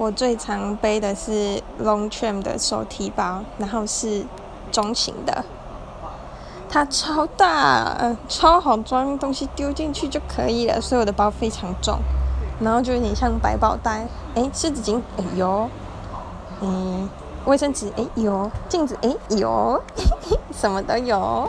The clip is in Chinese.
我最常背的是 Longchamp 的手提包，然后是中型的，它超大，嗯，超好装，东西丢进去就可以了，所以我的包非常重，然后就有点像百宝袋。哎，湿纸巾，哎有，嗯，卫生纸，哎有，镜子，哎有，什么都有。